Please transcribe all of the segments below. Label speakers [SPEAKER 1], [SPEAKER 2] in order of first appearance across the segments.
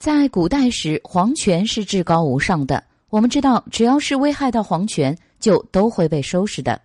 [SPEAKER 1] 在古代时，皇权是至高无上的。我们知道，只要是危害到皇权，就都会被收拾的。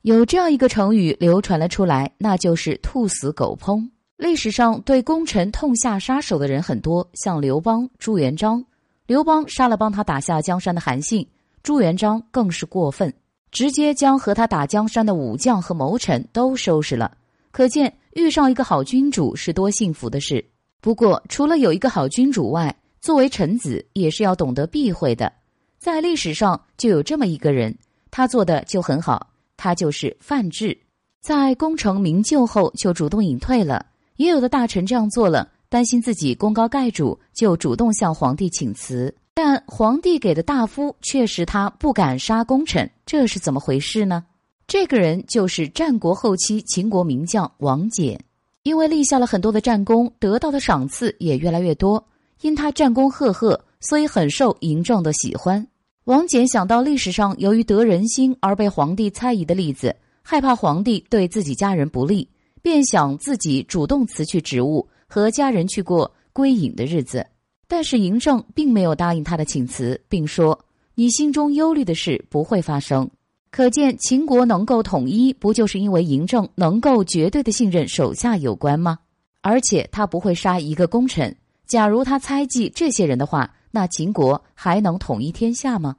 [SPEAKER 1] 有这样一个成语流传了出来，那就是“兔死狗烹”。历史上对功臣痛下杀手的人很多，像刘邦、朱元璋。刘邦杀了帮他打下江山的韩信，朱元璋更是过分，直接将和他打江山的武将和谋臣都收拾了。可见遇上一个好君主是多幸福的事。不过，除了有一个好君主外，作为臣子也是要懂得避讳的。在历史上就有这么一个人，他做的就很好，他就是范质。在功成名就后，就主动隐退了。也有的大臣这样做了。担心自己功高盖主，就主动向皇帝请辞，但皇帝给的大夫却使他不敢杀功臣，这是怎么回事呢？这个人就是战国后期秦国名将王翦，因为立下了很多的战功，得到的赏赐也越来越多。因他战功赫赫，所以很受嬴政的喜欢。王翦想到历史上由于得人心而被皇帝猜疑的例子，害怕皇帝对自己家人不利，便想自己主动辞去职务。和家人去过归隐的日子，但是嬴政并没有答应他的请辞，并说：“你心中忧虑的事不会发生。”可见秦国能够统一，不就是因为嬴政能够绝对的信任手下有关吗？而且他不会杀一个功臣。假如他猜忌这些人的话，那秦国还能统一天下吗？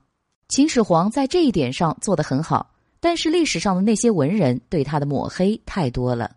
[SPEAKER 1] 秦始皇在这一点上做得很好，但是历史上的那些文人对他的抹黑太多了。